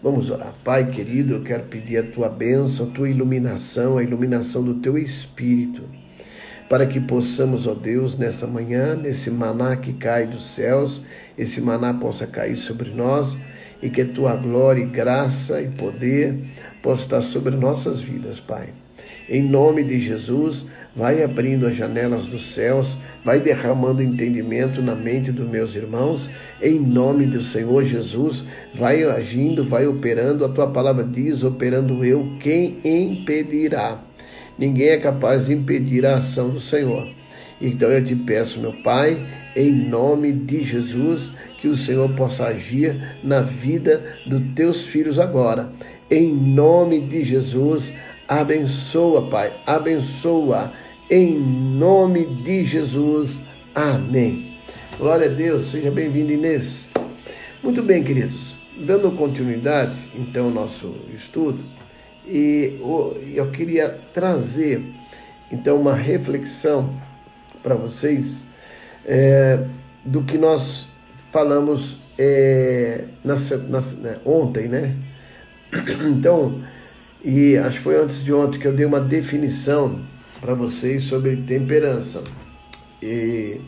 Vamos orar. Pai querido, eu quero pedir a tua bênção, a tua iluminação, a iluminação do teu espírito, para que possamos, ó Deus, nessa manhã, nesse maná que cai dos céus, esse maná possa cair sobre nós e que a tua glória, graça e poder possa estar sobre nossas vidas, Pai. Em nome de Jesus, vai abrindo as janelas dos céus, vai derramando entendimento na mente dos meus irmãos. Em nome do Senhor Jesus, vai agindo, vai operando. A tua palavra diz: operando eu, quem impedirá? Ninguém é capaz de impedir a ação do Senhor. Então eu te peço, meu Pai, em nome de Jesus, que o Senhor possa agir na vida dos teus filhos agora. Em nome de Jesus, Abençoa, Pai, abençoa em nome de Jesus. Amém. Glória a Deus, seja bem-vindo, Inês. Muito bem, queridos, dando continuidade, então, ao nosso estudo, e eu queria trazer, então, uma reflexão para vocês é, do que nós falamos é, na, na, né, ontem, né? Então, e acho que foi antes de ontem que eu dei uma definição para vocês sobre temperança. E,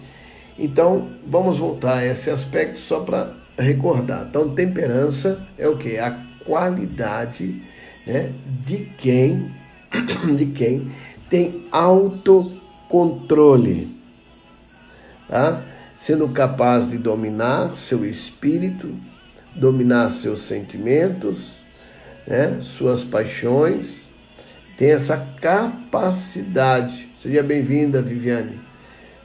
então, vamos voltar a esse aspecto só para recordar. Então, temperança é o que? A qualidade né, de quem de quem tem autocontrole, tá? sendo capaz de dominar seu espírito, dominar seus sentimentos, né, suas paixões, tem essa capacidade. Seja bem-vinda, Viviane.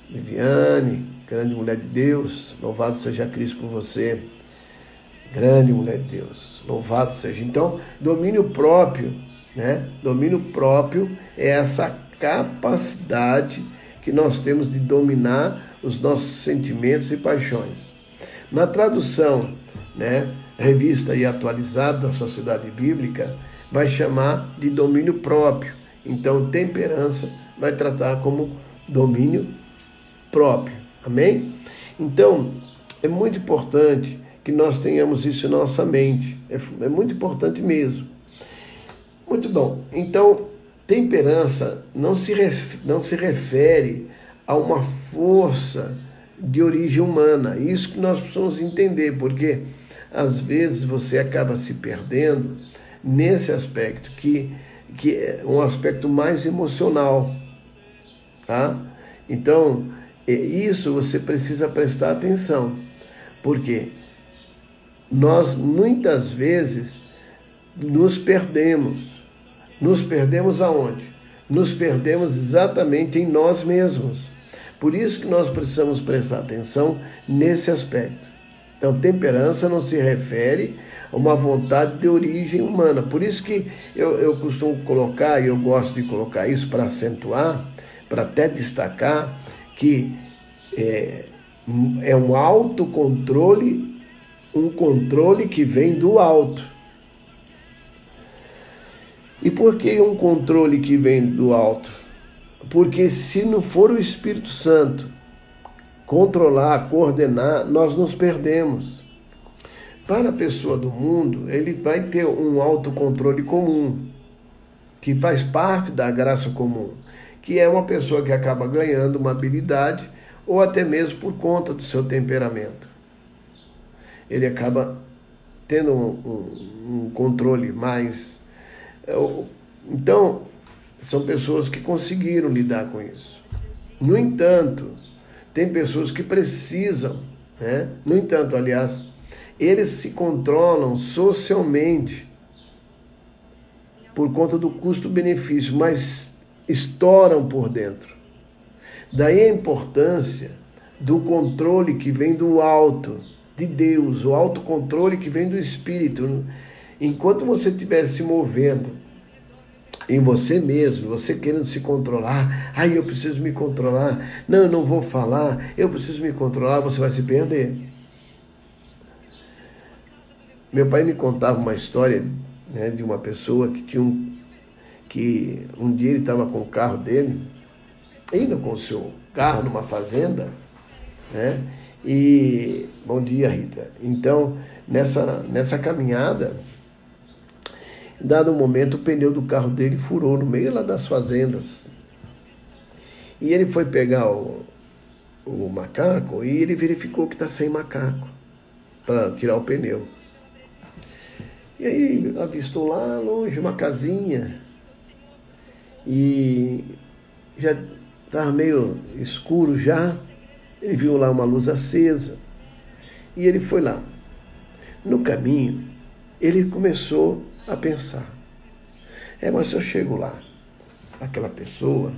Viviane, grande mulher de Deus, louvado seja Cristo por você. Grande mulher de Deus, louvado seja. Então, domínio próprio, né? Domínio próprio é essa capacidade que nós temos de dominar os nossos sentimentos e paixões. Na tradução, né, revista e atualizada da Sociedade Bíblica, vai chamar de domínio próprio. Então, temperança vai tratar como domínio próprio. Amém? Então, é muito importante que nós tenhamos isso em nossa mente. É, é muito importante mesmo. Muito bom. Então, temperança não se, não se refere a uma força de origem humana. Isso que nós precisamos entender, porque às vezes você acaba se perdendo nesse aspecto, que, que é um aspecto mais emocional. Tá? Então, isso você precisa prestar atenção, porque nós muitas vezes nos perdemos. Nos perdemos aonde? Nos perdemos exatamente em nós mesmos. Por isso que nós precisamos prestar atenção nesse aspecto. Então, temperança não se refere uma vontade de origem humana. Por isso que eu, eu costumo colocar, e eu gosto de colocar isso para acentuar, para até destacar, que é, é um autocontrole, um controle que vem do alto. E por que um controle que vem do alto? Porque se não for o Espírito Santo controlar, coordenar, nós nos perdemos. Para a pessoa do mundo, ele vai ter um autocontrole comum, que faz parte da graça comum, que é uma pessoa que acaba ganhando uma habilidade ou até mesmo por conta do seu temperamento. Ele acaba tendo um, um, um controle mais. É, então, são pessoas que conseguiram lidar com isso. No entanto, tem pessoas que precisam, né? No entanto, aliás, eles se controlam socialmente por conta do custo-benefício, mas estouram por dentro. Daí a importância do controle que vem do alto, de Deus, o autocontrole que vem do Espírito. Enquanto você estiver se movendo em você mesmo, você querendo se controlar, aí eu preciso me controlar, não, eu não vou falar, eu preciso me controlar, você vai se perder. Meu pai me contava uma história né, de uma pessoa que tinha um, que um dia ele estava com o carro dele, indo com o seu carro numa fazenda, né? E bom dia, Rita. Então, nessa, nessa caminhada, Dado um momento, o pneu do carro dele furou no meio lá das fazendas. E ele foi pegar o, o macaco e ele verificou que está sem macaco para tirar o pneu. E aí avistou lá longe uma casinha e já estava meio escuro já. Ele viu lá uma luz acesa e ele foi lá. No caminho, ele começou a pensar: é, mas se eu chego lá, aquela pessoa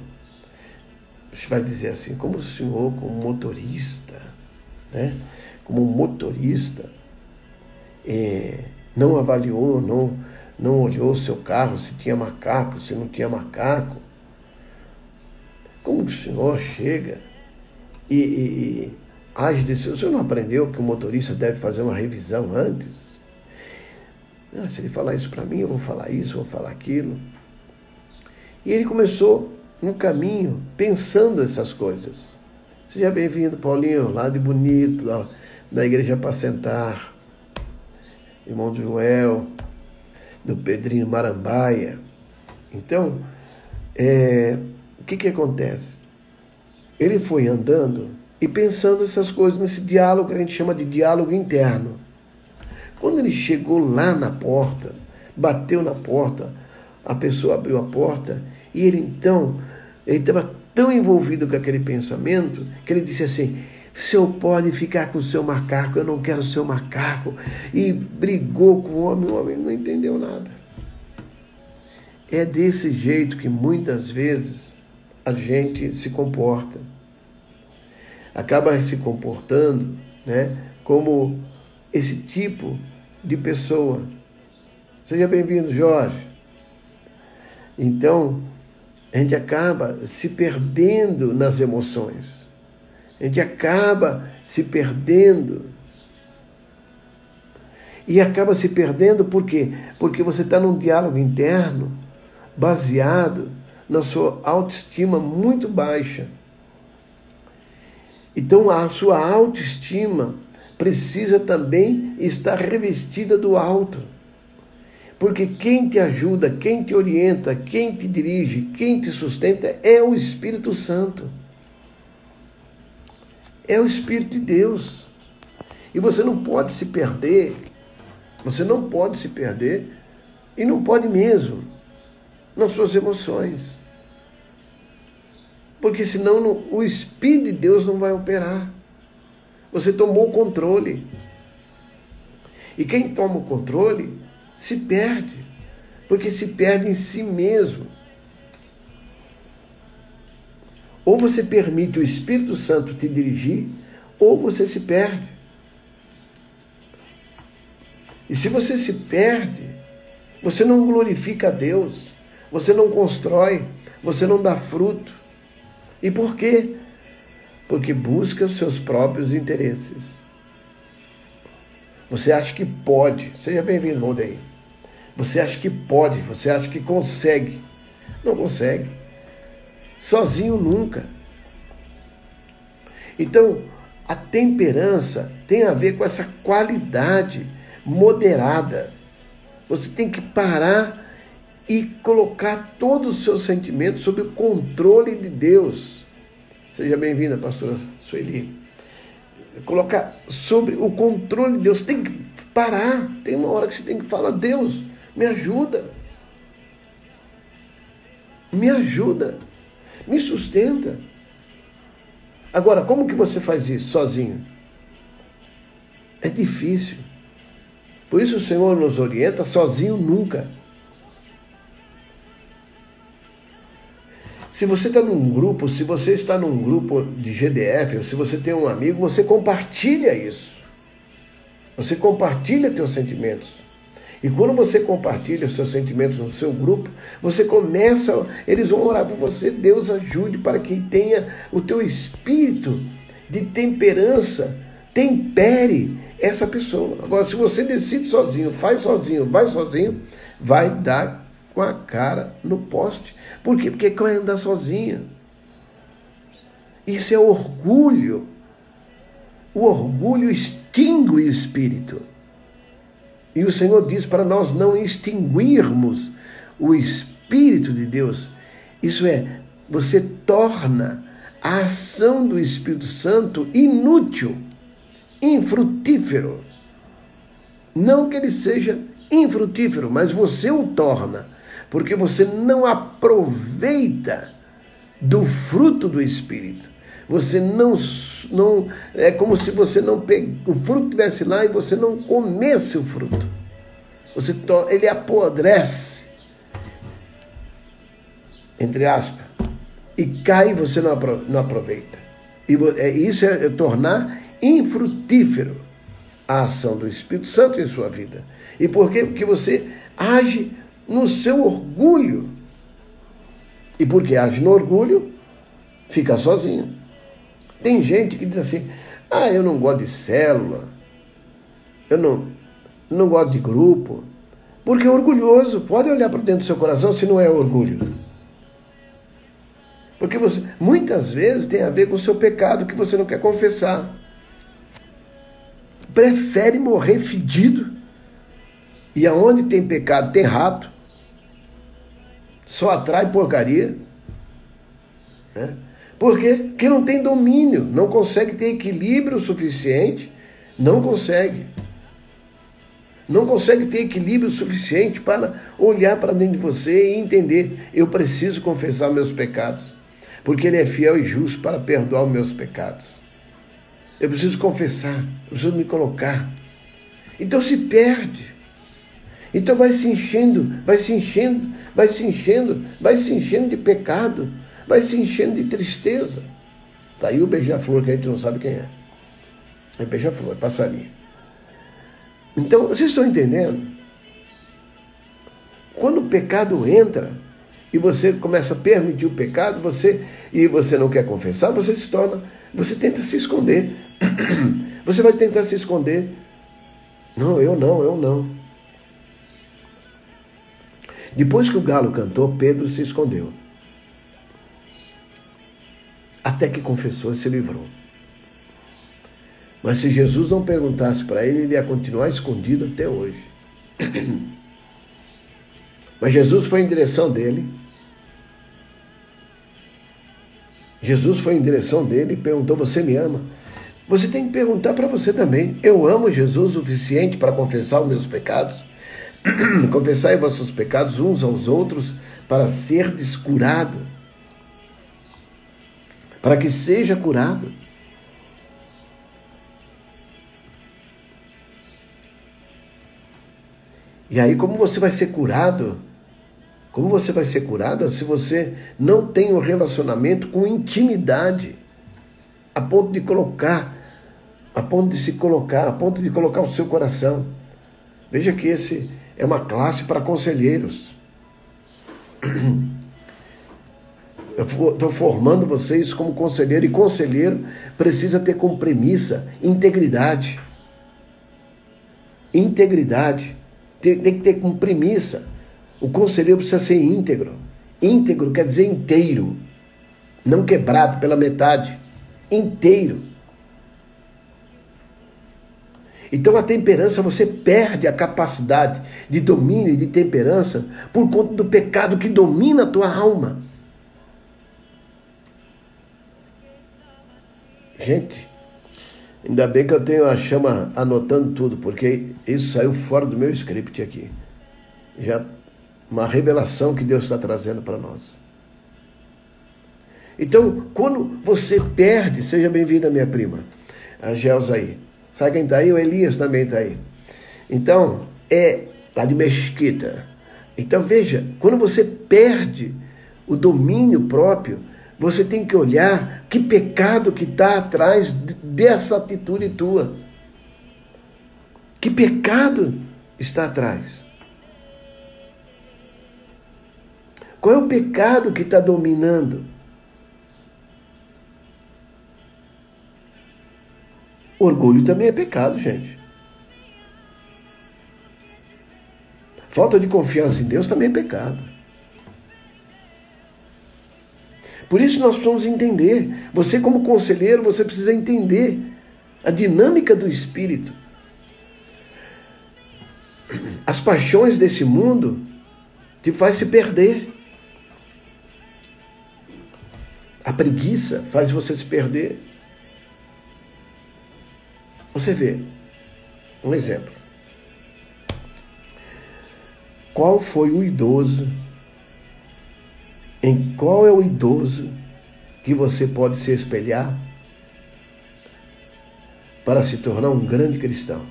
vai dizer assim, como o senhor, como motorista, né? como motorista, é, não avaliou, não, não olhou seu carro, se tinha macaco, se não tinha macaco. Como o senhor chega e, e, e age desse. O senhor não aprendeu que o motorista deve fazer uma revisão antes? Ah, se ele falar isso para mim, eu vou falar isso, vou falar aquilo. E ele começou no caminho pensando essas coisas. Seja bem-vindo, Paulinho, lá de Bonito, da Igreja Pacentar, irmão Joel, do Pedrinho Marambaia. Então, é, o que, que acontece? Ele foi andando e pensando essas coisas nesse diálogo que a gente chama de diálogo interno. Quando ele chegou lá na porta, bateu na porta, a pessoa abriu a porta e ele então, ele estava tão envolvido com aquele pensamento que ele disse assim: o senhor pode ficar com o seu macaco, eu não quero o seu macaco. E brigou com o homem, o homem não entendeu nada. É desse jeito que muitas vezes a gente se comporta. Acaba se comportando né, como esse tipo de pessoa. Seja bem-vindo, Jorge. Então, a gente acaba se perdendo nas emoções. A gente acaba se perdendo. E acaba se perdendo por quê? Porque você está num diálogo interno baseado na sua autoestima muito baixa. Então a sua autoestima precisa também estar revestida do alto. Porque quem te ajuda, quem te orienta, quem te dirige, quem te sustenta é o Espírito Santo é o Espírito de Deus. E você não pode se perder, você não pode se perder, e não pode mesmo, nas suas emoções. Porque senão o Espírito de Deus não vai operar. Você tomou o controle. E quem toma o controle se perde, porque se perde em si mesmo. Ou você permite o Espírito Santo te dirigir, ou você se perde. E se você se perde, você não glorifica a Deus, você não constrói, você não dá fruto. E por quê? Porque busca os seus próprios interesses. Você acha que pode. Seja bem-vindo, Valdeir. Você acha que pode, você acha que consegue. Não consegue sozinho nunca. Então, a temperança tem a ver com essa qualidade moderada. Você tem que parar e colocar todos os seus sentimentos sob o controle de Deus. Seja bem-vinda, pastora Sueli. Colocar sobre o controle de Deus. Tem que parar. Tem uma hora que você tem que falar: Deus, me ajuda. Me ajuda me sustenta. Agora, como que você faz isso sozinho? É difícil. Por isso o Senhor nos orienta sozinho nunca. Se você está num grupo, se você está num grupo de GDF, ou se você tem um amigo, você compartilha isso. Você compartilha teus sentimentos. E quando você compartilha os seus sentimentos no seu grupo, você começa, eles vão orar por você, Deus ajude para que tenha o teu espírito de temperança, tempere essa pessoa. Agora, se você decide sozinho, faz sozinho, vai sozinho, vai dar com a cara no poste. Por quê? Porque quer andar sozinho. Isso é orgulho. O orgulho extingue o espírito. E o Senhor diz para nós não extinguirmos o Espírito de Deus. Isso é, você torna a ação do Espírito Santo inútil, infrutífero. Não que ele seja infrutífero, mas você o torna, porque você não aproveita do fruto do Espírito. Você não, não é como se você não pegue, o fruto estivesse lá e você não comesse o fruto. Você ele apodrece, entre aspas, e cai e você não aproveita. E é, isso é tornar infrutífero a ação do Espírito Santo em sua vida. E por quê? Porque você age no seu orgulho. E porque age no orgulho, fica sozinho. Tem gente que diz assim: ah, eu não gosto de célula, eu não, não gosto de grupo, porque é orgulhoso. Pode olhar para dentro do seu coração se não é orgulho. Porque você, muitas vezes tem a ver com o seu pecado que você não quer confessar. Prefere morrer fedido. E aonde tem pecado tem rato. Só atrai porcaria. Né? Por quê? Porque não tem domínio, não consegue ter equilíbrio suficiente, não consegue. Não consegue ter equilíbrio suficiente para olhar para dentro de você e entender: eu preciso confessar meus pecados, porque Ele é fiel e justo para perdoar os meus pecados. Eu preciso confessar, eu preciso me colocar. Então se perde. Então vai se enchendo, vai se enchendo, vai se enchendo, vai se enchendo de pecado vai se enchendo de tristeza. Está aí o beija-flor que a gente não sabe quem é. É beija-flor, é passarinho. Então, vocês estão entendendo? Quando o pecado entra e você começa a permitir o pecado, você e você não quer confessar, você se torna, você tenta se esconder. Você vai tentar se esconder. Não, eu não, eu não. Depois que o galo cantou, Pedro se escondeu até que confessou e se livrou. Mas se Jesus não perguntasse para ele, ele ia continuar escondido até hoje. Mas Jesus foi em direção dele. Jesus foi em direção dele e perguntou: Você me ama? Você tem que perguntar para você também: Eu amo Jesus o suficiente para confessar os meus pecados? Confessai vossos pecados uns aos outros para ser descurado para que seja curado. E aí, como você vai ser curado? Como você vai ser curado se você não tem um relacionamento com intimidade, a ponto de colocar, a ponto de se colocar, a ponto de colocar o seu coração. Veja que esse é uma classe para conselheiros. Estou formando vocês como conselheiro, e conselheiro precisa ter como premissa integridade. Integridade. Tem, tem que ter como premissa. O conselheiro precisa ser íntegro. Íntegro quer dizer inteiro, não quebrado pela metade. Inteiro. Então a temperança, você perde a capacidade de domínio e de temperança por conta do pecado que domina a tua alma. Gente, ainda bem que eu tenho a chama anotando tudo, porque isso saiu fora do meu script aqui. Já uma revelação que Deus está trazendo para nós. Então, quando você perde, seja bem-vinda, minha prima, a Gelsa aí. Sabe quem está aí? O Elias também está aí. Então, é lá de Mesquita. Então, veja, quando você perde o domínio próprio, você tem que olhar que pecado que está atrás dessa atitude tua. Que pecado está atrás? Qual é o pecado que está dominando? Orgulho também é pecado, gente. Falta de confiança em Deus também é pecado. Por isso nós precisamos entender. Você, como conselheiro, você precisa entender a dinâmica do espírito. As paixões desse mundo te faz se perder. A preguiça faz você se perder. Você vê, um exemplo. Qual foi o idoso? Em qual é o idoso que você pode se espelhar para se tornar um grande cristão?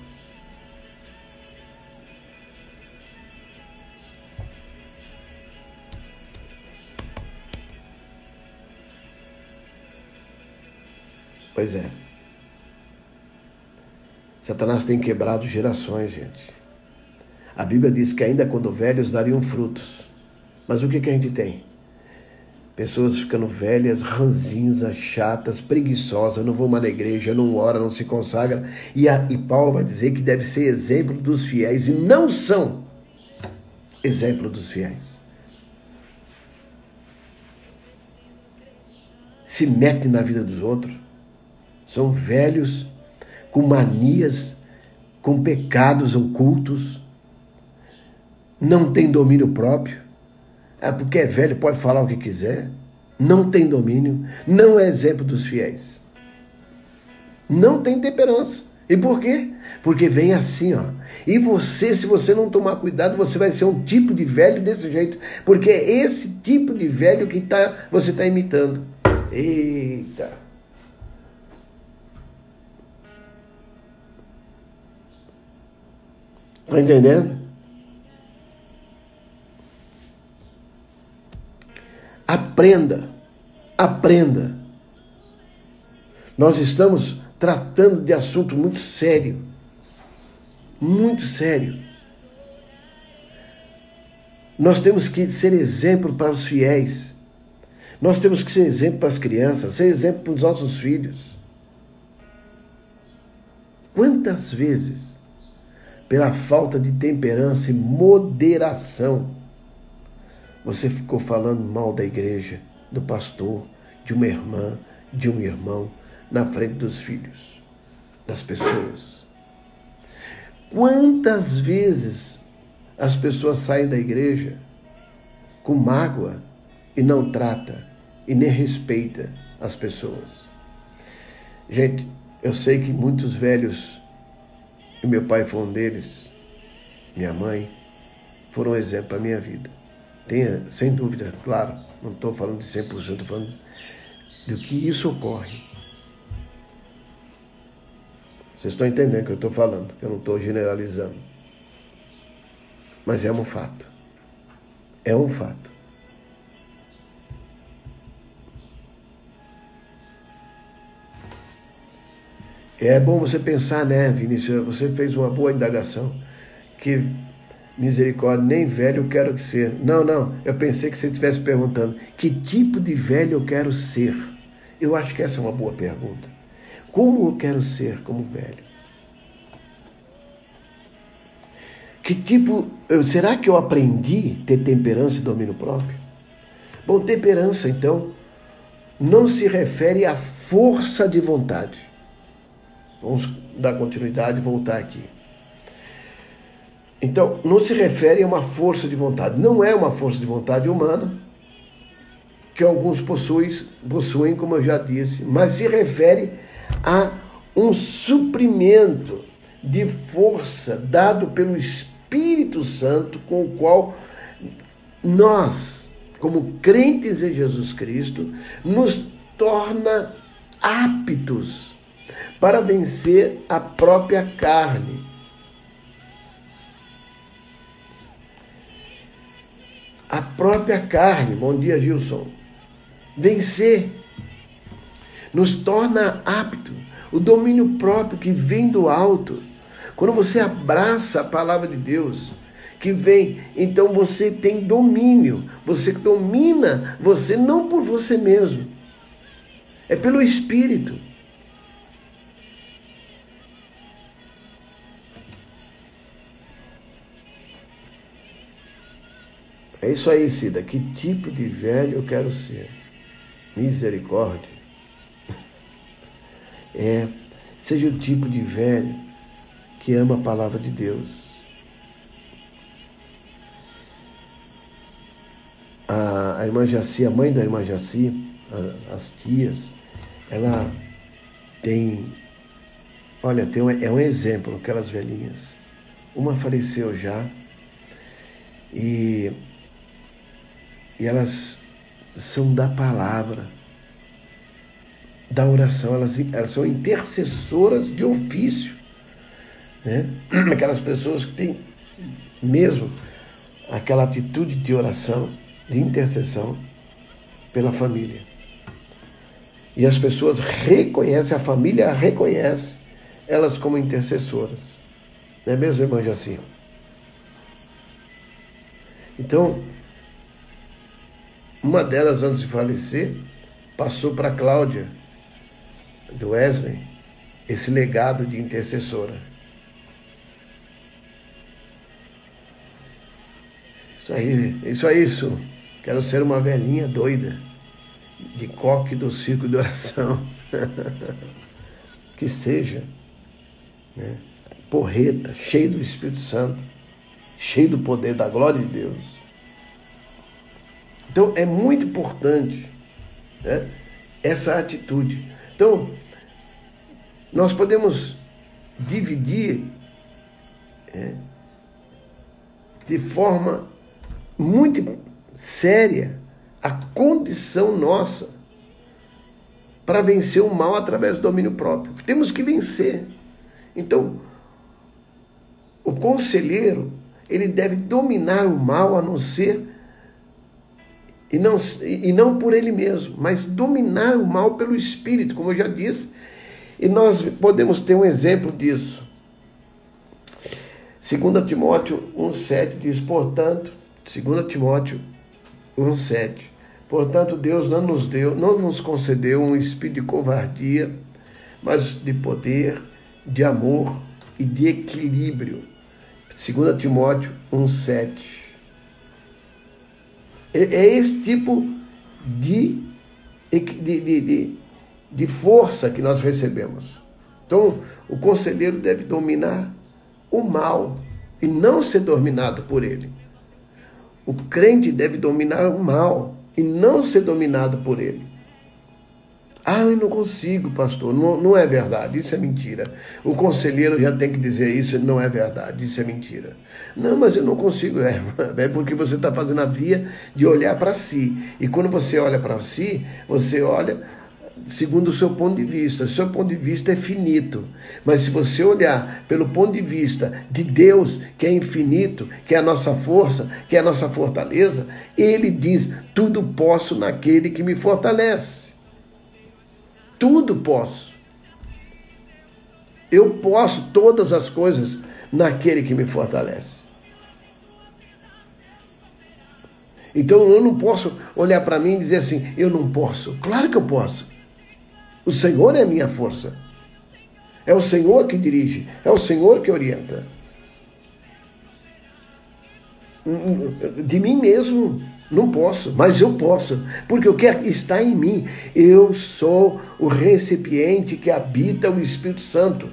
Pois é. Satanás tem quebrado gerações, gente. A Bíblia diz que ainda quando velhos dariam frutos. Mas o que, que a gente tem? Pessoas ficando velhas, ranzinhas, chatas, preguiçosas, não vão mais na igreja, não ora, não se consagra. E, a, e Paulo vai dizer que deve ser exemplo dos fiéis e não são exemplo dos fiéis. Se metem na vida dos outros são velhos com manias, com pecados ocultos, não tem domínio próprio. É porque é velho, pode falar o que quiser. Não tem domínio, não é exemplo dos fiéis. Não tem temperança. E por quê? Porque vem assim, ó. E você, se você não tomar cuidado, você vai ser um tipo de velho desse jeito. Porque é esse tipo de velho que tá, você está imitando. Eita! Está entendendo? Aprenda, aprenda. Nós estamos tratando de assunto muito sério, muito sério. Nós temos que ser exemplo para os fiéis. Nós temos que ser exemplo para as crianças, ser exemplo para os nossos filhos. Quantas vezes pela falta de temperança e moderação. Você ficou falando mal da igreja, do pastor, de uma irmã, de um irmão, na frente dos filhos, das pessoas. Quantas vezes as pessoas saem da igreja com mágoa e não trata e nem respeita as pessoas? Gente, eu sei que muitos velhos e meu pai foi um deles, minha mãe, foram um exemplo para a minha vida. Tenha, sem dúvida, claro, não estou falando de 100%, estou falando do que isso ocorre. Vocês estão entendendo o que eu estou falando, que eu não estou generalizando. Mas é um fato. É um fato. É bom você pensar, né, Vinícius? Você fez uma boa indagação. Que misericórdia, nem velho eu quero ser. Não, não. Eu pensei que você estivesse perguntando que tipo de velho eu quero ser. Eu acho que essa é uma boa pergunta. Como eu quero ser como velho? Que tipo. Será que eu aprendi ter temperança e domínio próprio? Bom, temperança, então, não se refere à força de vontade Vamos dar continuidade e voltar aqui. Então, não se refere a uma força de vontade. Não é uma força de vontade humana, que alguns possuem, possuem, como eu já disse, mas se refere a um suprimento de força dado pelo Espírito Santo, com o qual nós, como crentes em Jesus Cristo, nos torna aptos para vencer a própria carne. A própria carne, bom dia Gilson, vencer nos torna apto. O domínio próprio que vem do alto. Quando você abraça a palavra de Deus, que vem, então você tem domínio. Você domina você não por você mesmo, é pelo Espírito. É isso aí, Cida. Que tipo de velho eu quero ser? Misericórdia. É, seja o tipo de velho que ama a palavra de Deus. A, a irmã Jaci, a mãe da irmã Jaci, a, as tias, ela tem. Olha, tem um, é um exemplo, aquelas velhinhas. Uma faleceu já e e elas são da palavra, da oração, elas, elas são intercessoras de ofício. Né? Aquelas pessoas que têm mesmo aquela atitude de oração, de intercessão pela família. E as pessoas reconhecem, a família reconhece elas como intercessoras. Não é mesmo, irmã Jacinho? Então, uma delas, antes de falecer, passou para Cláudia, do Wesley, esse legado de intercessora. Isso aí, isso é isso. Quero ser uma velhinha doida, de coque do circo de oração. que seja, né? porreta, cheio do Espírito Santo, cheio do poder da glória de Deus. Então é muito importante né? essa atitude. Então, nós podemos dividir é, de forma muito séria a condição nossa para vencer o mal através do domínio próprio. Temos que vencer. Então, o conselheiro, ele deve dominar o mal a não ser e não, e não por ele mesmo, mas dominar o mal pelo espírito, como eu já disse. E nós podemos ter um exemplo disso. 2 Timóteo 1,7 diz, portanto, 2 Timóteo 1,7. Portanto, Deus não nos deu, não nos concedeu um espírito de covardia, mas de poder, de amor e de equilíbrio. 2 Timóteo 1,7. É, é esse tipo de, de, de, de, de força que nós recebemos. Então, o conselheiro deve dominar o mal e não ser dominado por ele. O crente deve dominar o mal e não ser dominado por ele. Ah, eu não consigo, pastor. Não, não é verdade, isso é mentira. O conselheiro já tem que dizer isso, não é verdade, isso é mentira. Não, mas eu não consigo. É, é porque você está fazendo a via de olhar para si. E quando você olha para si, você olha segundo o seu ponto de vista. O seu ponto de vista é finito. Mas se você olhar pelo ponto de vista de Deus, que é infinito, que é a nossa força, que é a nossa fortaleza, ele diz: tudo posso naquele que me fortalece. Tudo posso. Eu posso todas as coisas naquele que me fortalece. Então eu não posso olhar para mim e dizer assim: eu não posso. Claro que eu posso. O Senhor é a minha força. É o Senhor que dirige, é o Senhor que orienta. De mim mesmo não posso, mas eu posso, porque o que está em mim, eu sou o recipiente que habita o Espírito Santo.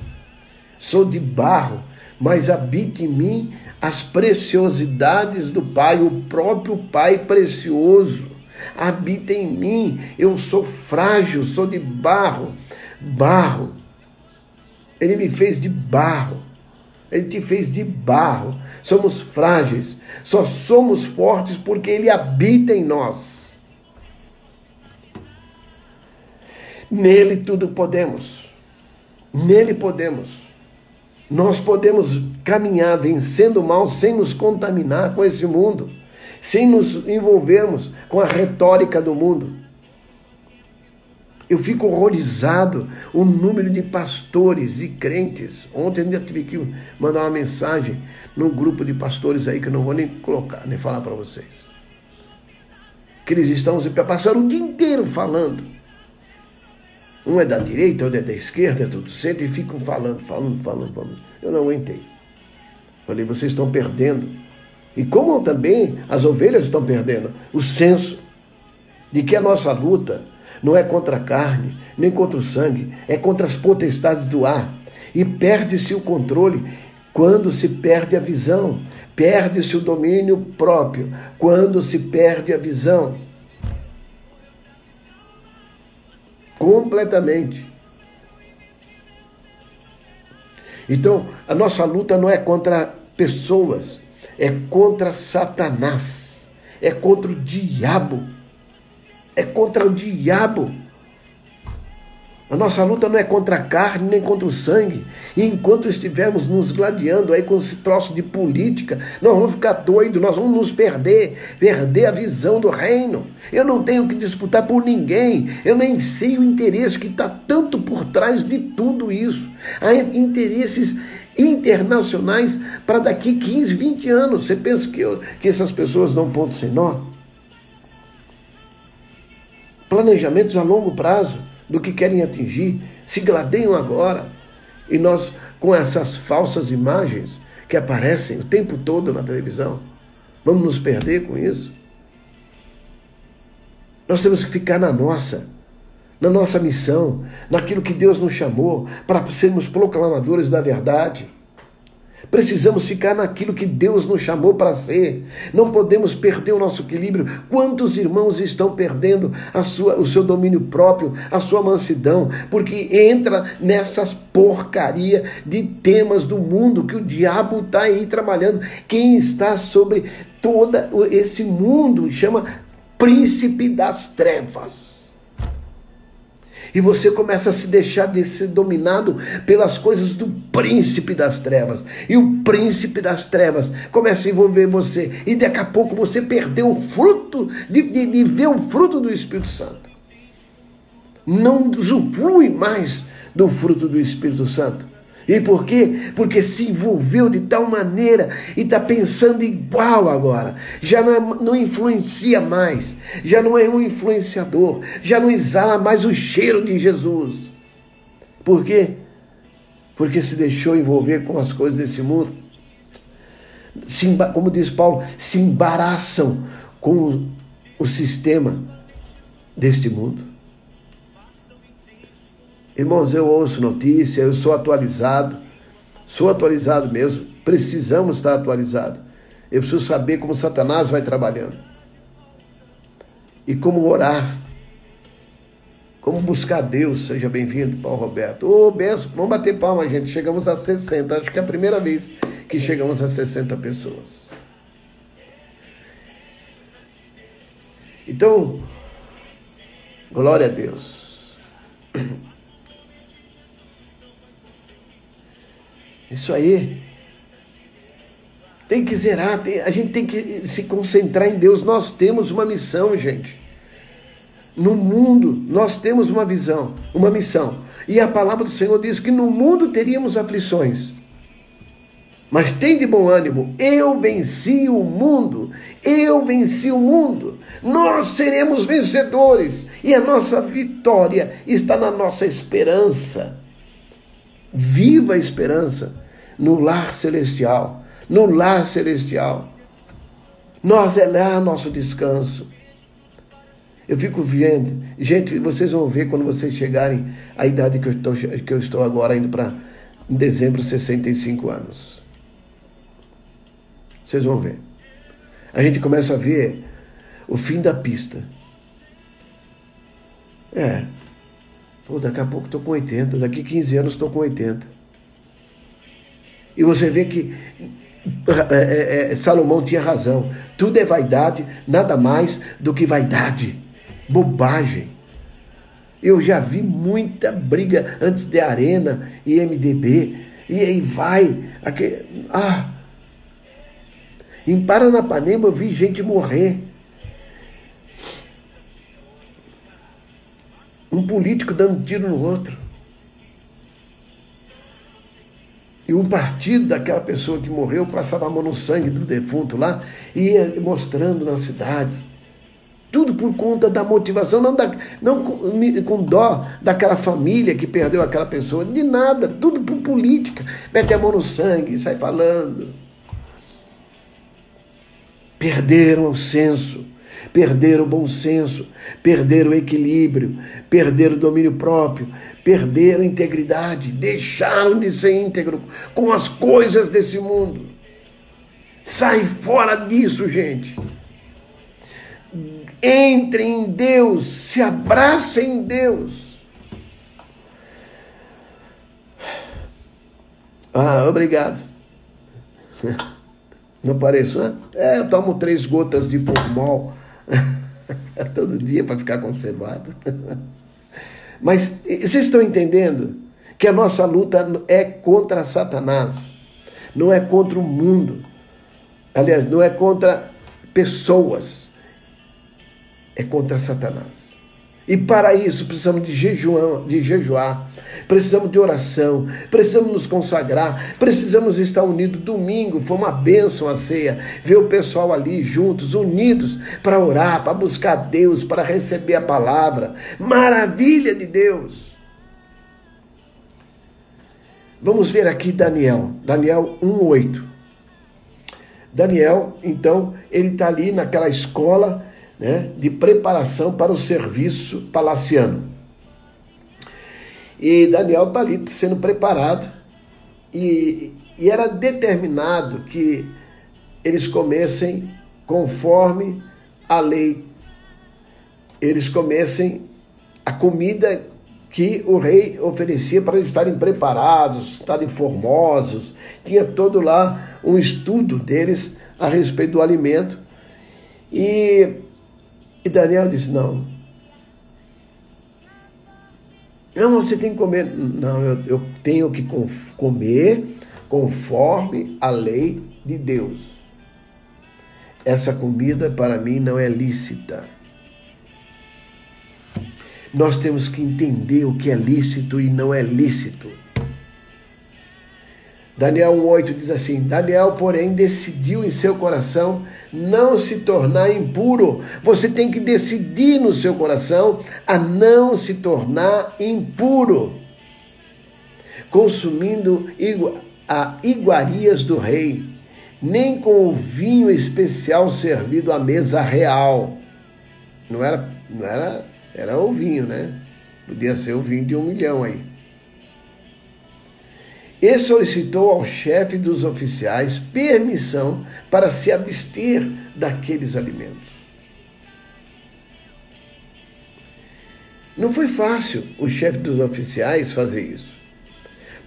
Sou de barro, mas habita em mim as preciosidades do Pai, o próprio Pai precioso habita em mim. Eu sou frágil, sou de barro. Barro. Ele me fez de barro. Ele te fez de barro. Somos frágeis. Só somos fortes porque Ele habita em nós. Nele tudo podemos. Nele podemos. Nós podemos caminhar vencendo o mal sem nos contaminar com esse mundo sem nos envolvermos com a retórica do mundo. Eu fico horrorizado o número de pastores e crentes. Ontem eu tive que mandar uma mensagem num grupo de pastores aí que eu não vou nem colocar, nem falar para vocês. Que eles estão passando o dia inteiro falando. Um é da direita, outro é da esquerda, é do centro, e ficam falando, falando, falando, falando. Eu não aguentei. Falei, vocês estão perdendo e como também as ovelhas estão perdendo o senso de que a nossa luta não é contra a carne, nem contra o sangue, é contra as potestades do ar. E perde-se o controle quando se perde a visão, perde-se o domínio próprio, quando se perde a visão. Completamente. Então, a nossa luta não é contra pessoas, é contra Satanás, é contra o diabo é contra o diabo. A nossa luta não é contra a carne nem contra o sangue. E enquanto estivermos nos gladiando aí com esse troço de política, nós vamos ficar doidos, nós vamos nos perder, perder a visão do reino. Eu não tenho que disputar por ninguém, eu nem sei o interesse que está tanto por trás de tudo isso. Há interesses internacionais para daqui 15, 20 anos. Você pensa que, eu, que essas pessoas dão ponto sem nó? Planejamentos a longo prazo do que querem atingir, se gladeiam agora. E nós, com essas falsas imagens que aparecem o tempo todo na televisão, vamos nos perder com isso? Nós temos que ficar na nossa, na nossa missão, naquilo que Deus nos chamou para sermos proclamadores da verdade. Precisamos ficar naquilo que Deus nos chamou para ser. Não podemos perder o nosso equilíbrio. Quantos irmãos estão perdendo sua, o seu domínio próprio, a sua mansidão, porque entra nessas porcaria de temas do mundo que o diabo está aí trabalhando. Quem está sobre todo esse mundo chama príncipe das trevas e você começa a se deixar de ser dominado pelas coisas do príncipe das trevas. E o príncipe das trevas começa a envolver você. E daqui a pouco você perdeu o fruto de, de, de ver o fruto do Espírito Santo. Não usufrui mais do fruto do Espírito Santo. E por quê? Porque se envolveu de tal maneira e está pensando igual agora. Já não, é, não, influencia mais, já não é um influenciador, já não exala mais o cheiro de Jesus. Por quê? Porque se deixou envolver com as coisas desse mundo. Se, como diz Paulo, se embaraçam com o, o sistema deste mundo. Irmãos, eu ouço notícia, eu sou atualizado, sou atualizado mesmo, precisamos estar atualizado. Eu preciso saber como Satanás vai trabalhando e como orar, como buscar Deus. Seja bem-vindo, Paulo Roberto. Ô, oh, vamos bater palma, gente. Chegamos a 60, acho que é a primeira vez que chegamos a 60 pessoas. Então, glória a Deus. Isso aí. Tem que zerar, tem, a gente tem que se concentrar em Deus. Nós temos uma missão, gente. No mundo, nós temos uma visão, uma missão. E a palavra do Senhor diz que no mundo teríamos aflições. Mas tem de bom ânimo, eu venci o mundo, eu venci o mundo, nós seremos vencedores, e a nossa vitória está na nossa esperança. Viva a esperança! No lar celestial. No lar celestial. Nós é lá nosso descanso. Eu fico vendo, gente, vocês vão ver quando vocês chegarem à idade que eu estou, que eu estou agora, indo para em dezembro, 65 anos. Vocês vão ver. A gente começa a ver o fim da pista. É. Pô, daqui a pouco estou com 80, daqui 15 anos estou com 80. E você vê que é, é, é, Salomão tinha razão. Tudo é vaidade, nada mais do que vaidade. Bobagem. Eu já vi muita briga antes de Arena e MDB. E aí vai. Aquele, ah! Em Paranapanema eu vi gente morrer. Um político dando tiro no outro. E um partido daquela pessoa que morreu passava a mão no sangue do defunto lá e ia mostrando na cidade. Tudo por conta da motivação, não, da, não com, com dó daquela família que perdeu aquela pessoa, de nada, tudo por política. Mete a mão no sangue e sai falando. Perderam o senso perderam o bom senso, perderam o equilíbrio, perderam o domínio próprio, perderam a integridade, deixaram de ser íntegro com as coisas desse mundo. Sai fora disso, gente. Entre em Deus, se abraça em Deus. Ah, obrigado. Não pareceu? Né? É, eu tomo três gotas de formal todo dia para ficar conservado. Mas vocês estão entendendo que a nossa luta é contra Satanás, não é contra o mundo. Aliás, não é contra pessoas, é contra Satanás. E para isso precisamos de, jejuar, de jejuar, precisamos de oração, precisamos nos consagrar, precisamos estar unidos. Domingo foi uma bênção a ceia, ver o pessoal ali juntos, unidos, para orar, para buscar Deus, para receber a palavra. Maravilha de Deus! Vamos ver aqui Daniel, Daniel 1,8. Daniel, então, ele está ali naquela escola né, de preparação para o serviço palaciano. E Daniel está ali sendo preparado e, e era determinado que eles comessem conforme a lei. Eles comessem a comida que o rei oferecia para eles estarem preparados, estarem formosos. Tinha todo lá um estudo deles a respeito do alimento. E e Daniel disse: Não. Não, você tem que comer. Não, eu, eu tenho que comer conforme a lei de Deus. Essa comida para mim não é lícita. Nós temos que entender o que é lícito e não é lícito. Daniel 1,8 diz assim: Daniel, porém, decidiu em seu coração não se tornar impuro. Você tem que decidir no seu coração a não se tornar impuro, consumindo a iguarias do rei, nem com o vinho especial servido à mesa real. Não era, não era, era o vinho, né? Podia ser o vinho de um milhão aí e solicitou ao chefe dos oficiais permissão para se abster daqueles alimentos. Não foi fácil o chefe dos oficiais fazer isso.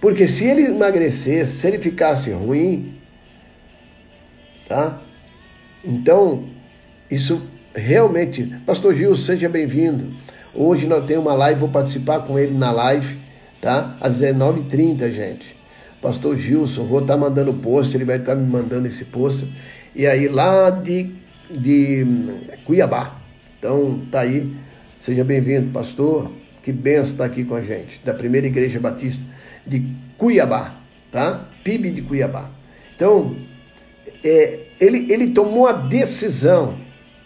Porque se ele emagrecesse, se ele ficasse ruim, tá? Então, isso realmente. Pastor Gil, seja bem-vindo. Hoje nós temos uma live, vou participar com ele na live, tá? Às 19h30, gente. Pastor Gilson, vou estar tá mandando post, ele vai estar tá me mandando esse post. E aí, lá de, de Cuiabá. Então, tá aí. Seja bem-vindo, pastor. Que benção estar tá aqui com a gente, da primeira igreja batista de Cuiabá, tá? PIB de Cuiabá. Então, é, ele, ele tomou a decisão,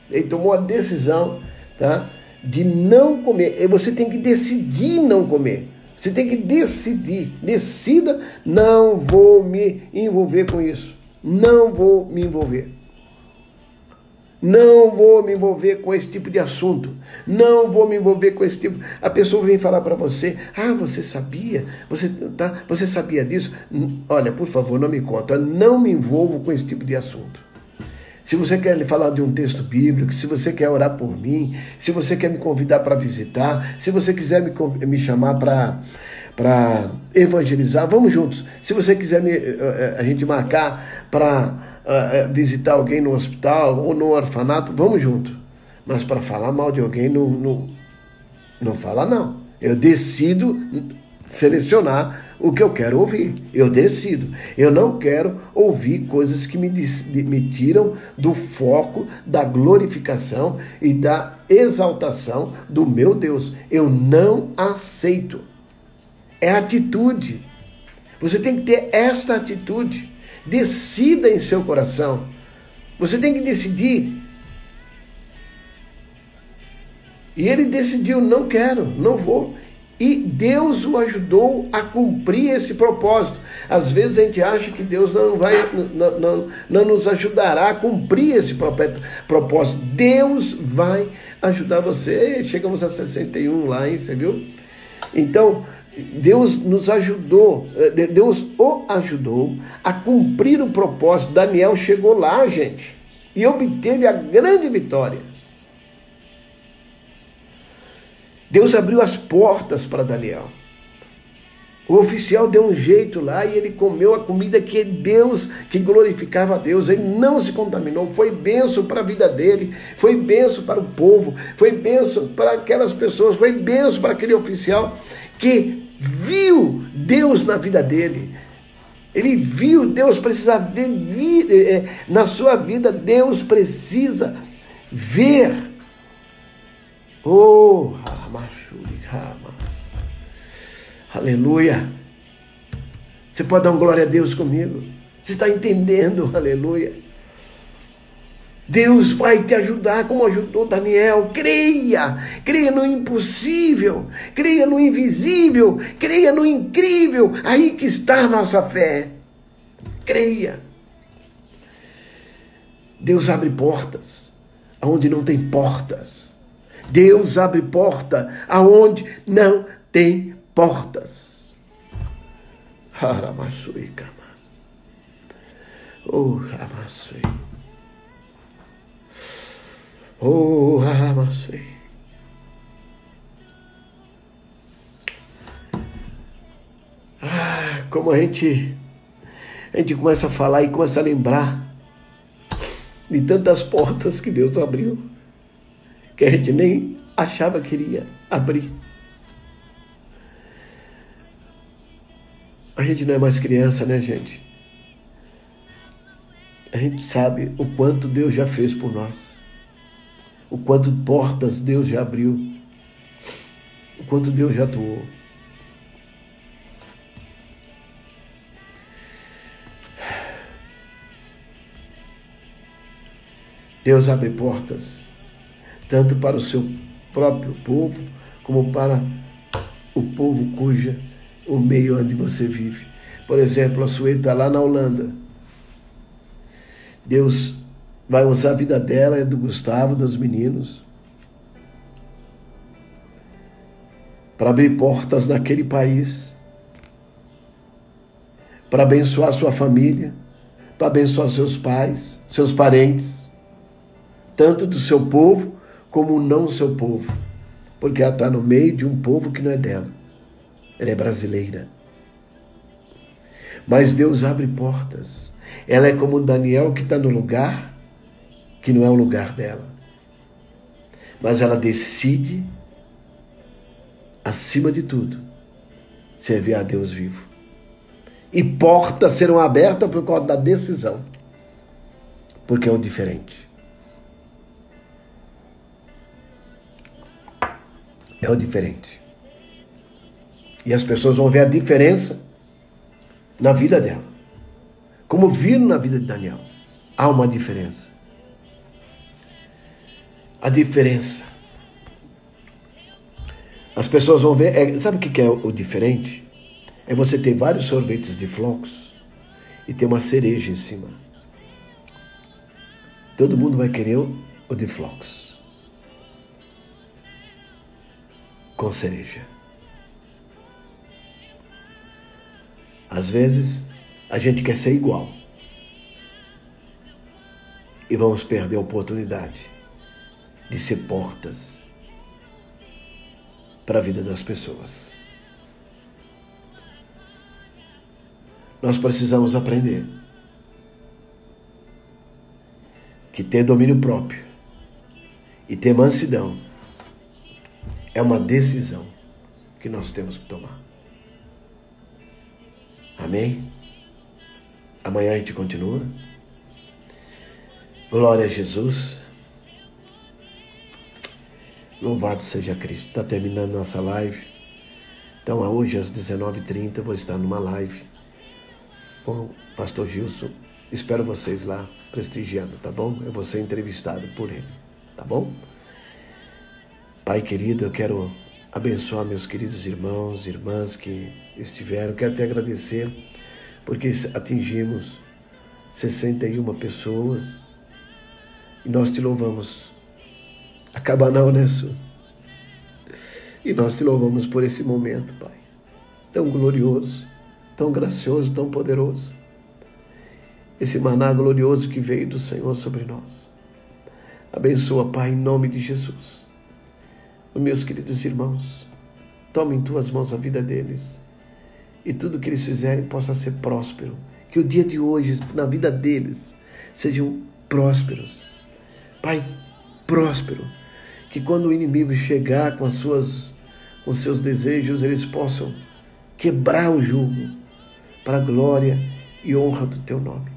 ele tomou a decisão, tá? De não comer. E você tem que decidir não comer. Você tem que decidir. Decida, não vou me envolver com isso. Não vou me envolver. Não vou me envolver com esse tipo de assunto. Não vou me envolver com esse tipo. A pessoa vem falar para você: "Ah, você sabia? Você tá, você sabia disso?" Olha, por favor, não me conta. Não me envolvo com esse tipo de assunto. Se você quer falar de um texto bíblico, se você quer orar por mim, se você quer me convidar para visitar, se você quiser me, me chamar para para evangelizar, vamos juntos. Se você quiser me, eh, eh, a gente marcar para visitar alguém no hospital ou no orfanato, vamos junto. Mas para falar mal de alguém, não, não, não fala não. Eu decido selecionar o que eu quero ouvir. Eu decido. Eu não quero ouvir coisas que me, me tiram do foco da glorificação e da exaltação do meu Deus. Eu não aceito. É atitude. Você tem que ter esta atitude. Decida em seu coração. Você tem que decidir. E ele decidiu: não quero, não vou. E Deus o ajudou a cumprir esse propósito. Às vezes a gente acha que Deus não vai, não, não, não nos ajudará a cumprir esse propósito. Deus vai ajudar você. Chegamos a 61 lá, hein? Você viu? Então, Deus nos ajudou, eh, Deus o ajudou a cumprir o propósito. Daniel chegou lá, gente, e obteve a grande vitória. Deus abriu as portas para Daniel. O oficial deu um jeito lá e ele comeu a comida que Deus, que glorificava a Deus. Ele não se contaminou. Foi benção para a vida dele, foi benção para o povo, foi benção para aquelas pessoas, foi benção para aquele oficial que viu Deus na vida dele. Ele viu, Deus precisa ver, é, na sua vida, Deus precisa ver. Oh, Aleluia. Você pode dar um glória a Deus comigo? Você está entendendo? Aleluia. Deus vai te ajudar como ajudou Daniel. Creia, creia no impossível, creia no invisível, creia no incrível. Aí que está a nossa fé. Creia. Deus abre portas aonde não tem portas. Deus abre porta aonde não tem portas. Haramassui kamas. Oh, Haramasui. Oh, Haramasui. Ah, como a gente a gente começa a falar e começa a lembrar de tantas portas que Deus abriu que a gente nem achava que iria abrir. A gente não é mais criança, né, gente? A gente sabe o quanto Deus já fez por nós, o quanto portas Deus já abriu, o quanto Deus já atuou. Deus abre portas, tanto para o seu próprio povo, como para o povo cuja o meio onde você vive. Por exemplo, a Sueli está lá na Holanda. Deus vai usar a vida dela, é do Gustavo, dos meninos, para abrir portas naquele país, para abençoar sua família, para abençoar seus pais, seus parentes, tanto do seu povo como não seu povo, porque ela está no meio de um povo que não é dela ela é brasileira. Mas Deus abre portas. Ela é como Daniel que está no lugar que não é o lugar dela. Mas ela decide, acima de tudo, servir a Deus vivo. E portas serão abertas por causa da decisão. Porque é o diferente. É o diferente. E as pessoas vão ver a diferença na vida dela. Como viram na vida de Daniel. Há uma diferença. A diferença. As pessoas vão ver. É, sabe o que é o diferente? É você ter vários sorvetes de flocos e ter uma cereja em cima. Todo mundo vai querer o de flocos. Com cereja. Às vezes, a gente quer ser igual. E vamos perder a oportunidade de ser portas para a vida das pessoas. Nós precisamos aprender que ter domínio próprio e ter mansidão é uma decisão que nós temos que tomar. Amém? Amanhã a gente continua. Glória a Jesus. Louvado seja Cristo. Está terminando nossa live. Então, hoje às 19h30 vou estar numa live com o pastor Gilson. Espero vocês lá prestigiando, tá bom? Eu vou ser entrevistado por ele, tá bom? Pai querido, eu quero abençoar meus queridos irmãos e irmãs que estiveram. Quero te agradecer porque atingimos 61 pessoas e nós te louvamos. A Cabanal, né, E nós te louvamos por esse momento, Pai. Tão glorioso, tão gracioso, tão poderoso. Esse maná glorioso que veio do Senhor sobre nós. Abençoa, Pai, em nome de Jesus meus queridos irmãos, tome em tuas mãos a vida deles e tudo que eles fizerem possa ser próspero. Que o dia de hoje, na vida deles, sejam prósperos. Pai, próspero. Que quando o inimigo chegar com as suas com seus desejos, eles possam quebrar o jugo para a glória e honra do teu nome.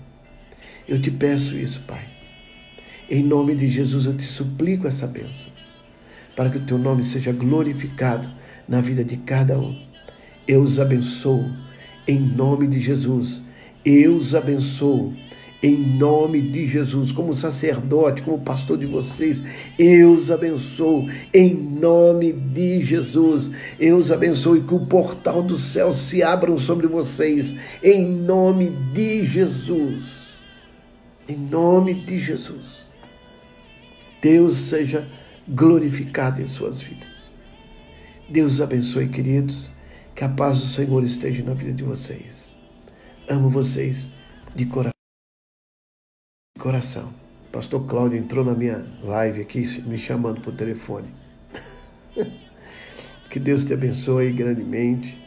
Eu te peço isso, Pai. Em nome de Jesus eu te suplico essa bênção, para que o teu nome seja glorificado na vida de cada um. Eu os abençoo em nome de Jesus. Eu os abençoo em nome de Jesus, como sacerdote, como pastor de vocês, eu os abençoo em nome de Jesus. Eu os abençoo e que o portal do céu se abra sobre vocês em nome de Jesus. Em nome de Jesus. Deus seja glorificado em suas vidas. Deus os abençoe, queridos. Que a paz do Senhor esteja na vida de vocês. Amo vocês de coração coração. Pastor Cláudio entrou na minha live aqui, me chamando por telefone. que Deus te abençoe grandemente.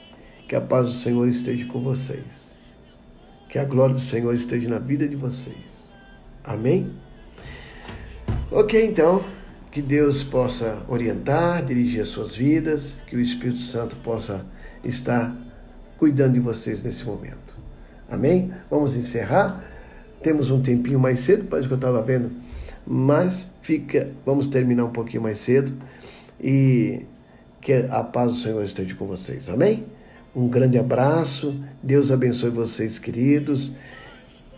Que a paz do Senhor esteja com vocês. Que a glória do Senhor esteja na vida de vocês. Amém? Ok, então. Que Deus possa orientar, dirigir as suas vidas. Que o Espírito Santo possa estar cuidando de vocês nesse momento. Amém? Vamos encerrar. Temos um tempinho mais cedo, parece que eu estava vendo, mas fica, vamos terminar um pouquinho mais cedo e que a paz do Senhor esteja com vocês. Amém? Um grande abraço, Deus abençoe vocês, queridos.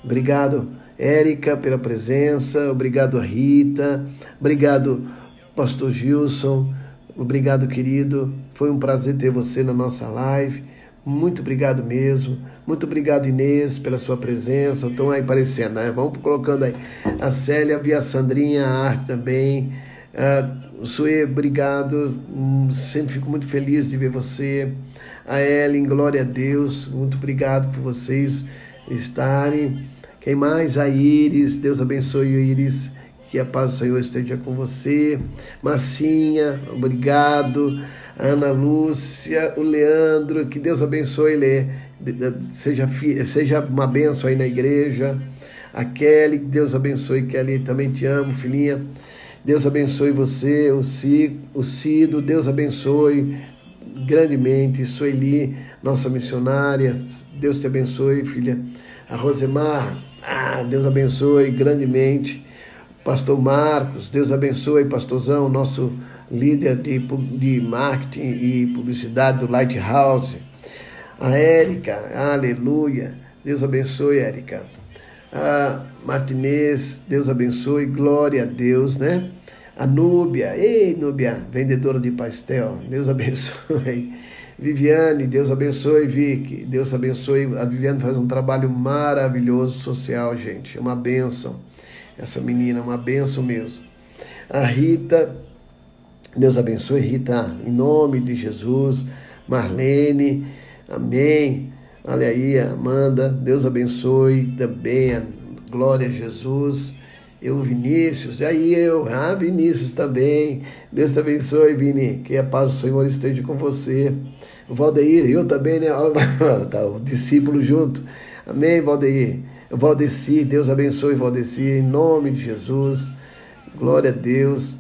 Obrigado, Érica, pela presença. Obrigado, Rita. Obrigado, Pastor Gilson. Obrigado, querido. Foi um prazer ter você na nossa live. Muito obrigado mesmo. Muito obrigado, Inês, pela sua presença. Estão aí aparecendo, né? Vamos colocando aí. A Célia, a Sandrinha, a Arte também. Uh, Sue, obrigado. Hum, sempre fico muito feliz de ver você. A Ellen, glória a Deus. Muito obrigado por vocês estarem. Quem mais? A Iris. Deus abençoe, Iris. Que a paz do Senhor esteja com você. Marcinha, obrigado. Ana Lúcia, o Leandro, que Deus abençoe ele, seja, seja uma benção aí na igreja. A Kelly, que Deus abençoe, Kelly, também te amo, filhinha. Deus abençoe você, o, Cido, o Cido, Deus abençoe grandemente. Sueli, nossa missionária, Deus te abençoe, filha. A Rosemar, ah, Deus abençoe grandemente. Pastor Marcos, Deus abençoe, pastorzão, nosso líder de, de marketing e publicidade do Lighthouse. A Érica, aleluia. Deus abençoe, Érica. A Martinez, Deus abençoe, glória a Deus, né? A Núbia, ei Núbia, vendedora de pastel, Deus abençoe. Viviane, Deus abençoe, Vicky, Deus abençoe. A Viviane faz um trabalho maravilhoso social, gente, é uma benção. Essa menina, é uma benção mesmo. A Rita, Deus abençoe, Rita, em nome de Jesus. Marlene, amém. Olha aí, Amanda, Deus abençoe também. Glória a Jesus. Eu, Vinícius, e aí eu, ah, Vinícius também. Deus te abençoe, Vini. Que a paz do Senhor esteja com você. O Valdeir, eu também, né? tá, o discípulo junto. Amém, Valdeir. Valdeci, Deus abençoe, Valdeci, em nome de Jesus. Glória a Deus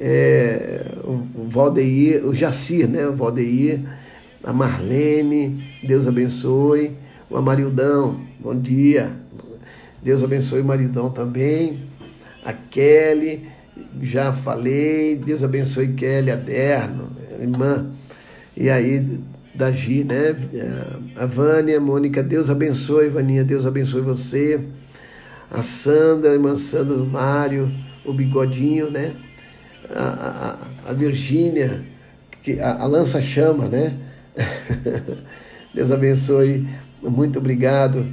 é, o Valdeir, o Jacir, né? O Valdeir, a Marlene, Deus abençoe. O Amarildão, bom dia. Deus abençoe o Maridão também. A Kelly, já falei. Deus abençoe Kelly Aderno, irmã. E aí, da Gi, né? A Vânia, Mônica, Deus abençoe, Vaninha, Deus abençoe você. A Sandra, a irmã Sandra, o Mário, o Bigodinho, né? a, a, a Virgínia, a, a lança chama, né? Deus abençoe, muito obrigado.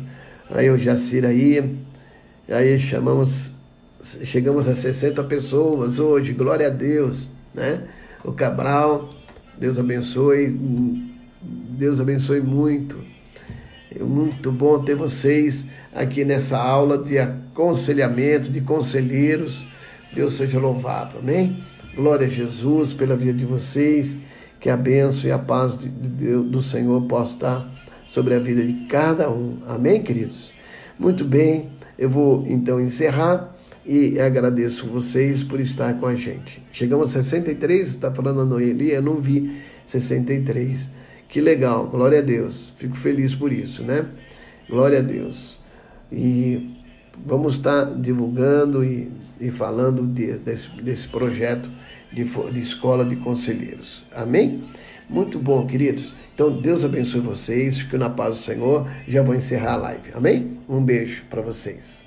Aí o Jacir aí, aí chamamos, chegamos a 60 pessoas hoje, glória a Deus, né? O Cabral, Deus abençoe, Deus abençoe muito. É muito bom ter vocês aqui nessa aula de aconselhamento, de conselheiros Deus seja louvado, amém? Glória a Jesus pela vida de vocês, que a bênção e a paz de Deus, do Senhor possa estar sobre a vida de cada um. Amém, queridos? Muito bem, eu vou então encerrar e agradeço vocês por estar com a gente. Chegamos a 63, está falando a Noeli, eu não vi 63. Que legal, glória a Deus. Fico feliz por isso, né? Glória a Deus. E vamos estar divulgando e, e falando de, desse, desse projeto de, de escola de conselheiros. Amém? Muito bom, queridos. Então, Deus abençoe vocês. Fiquem na paz do Senhor. Já vou encerrar a live. Amém? Um beijo para vocês.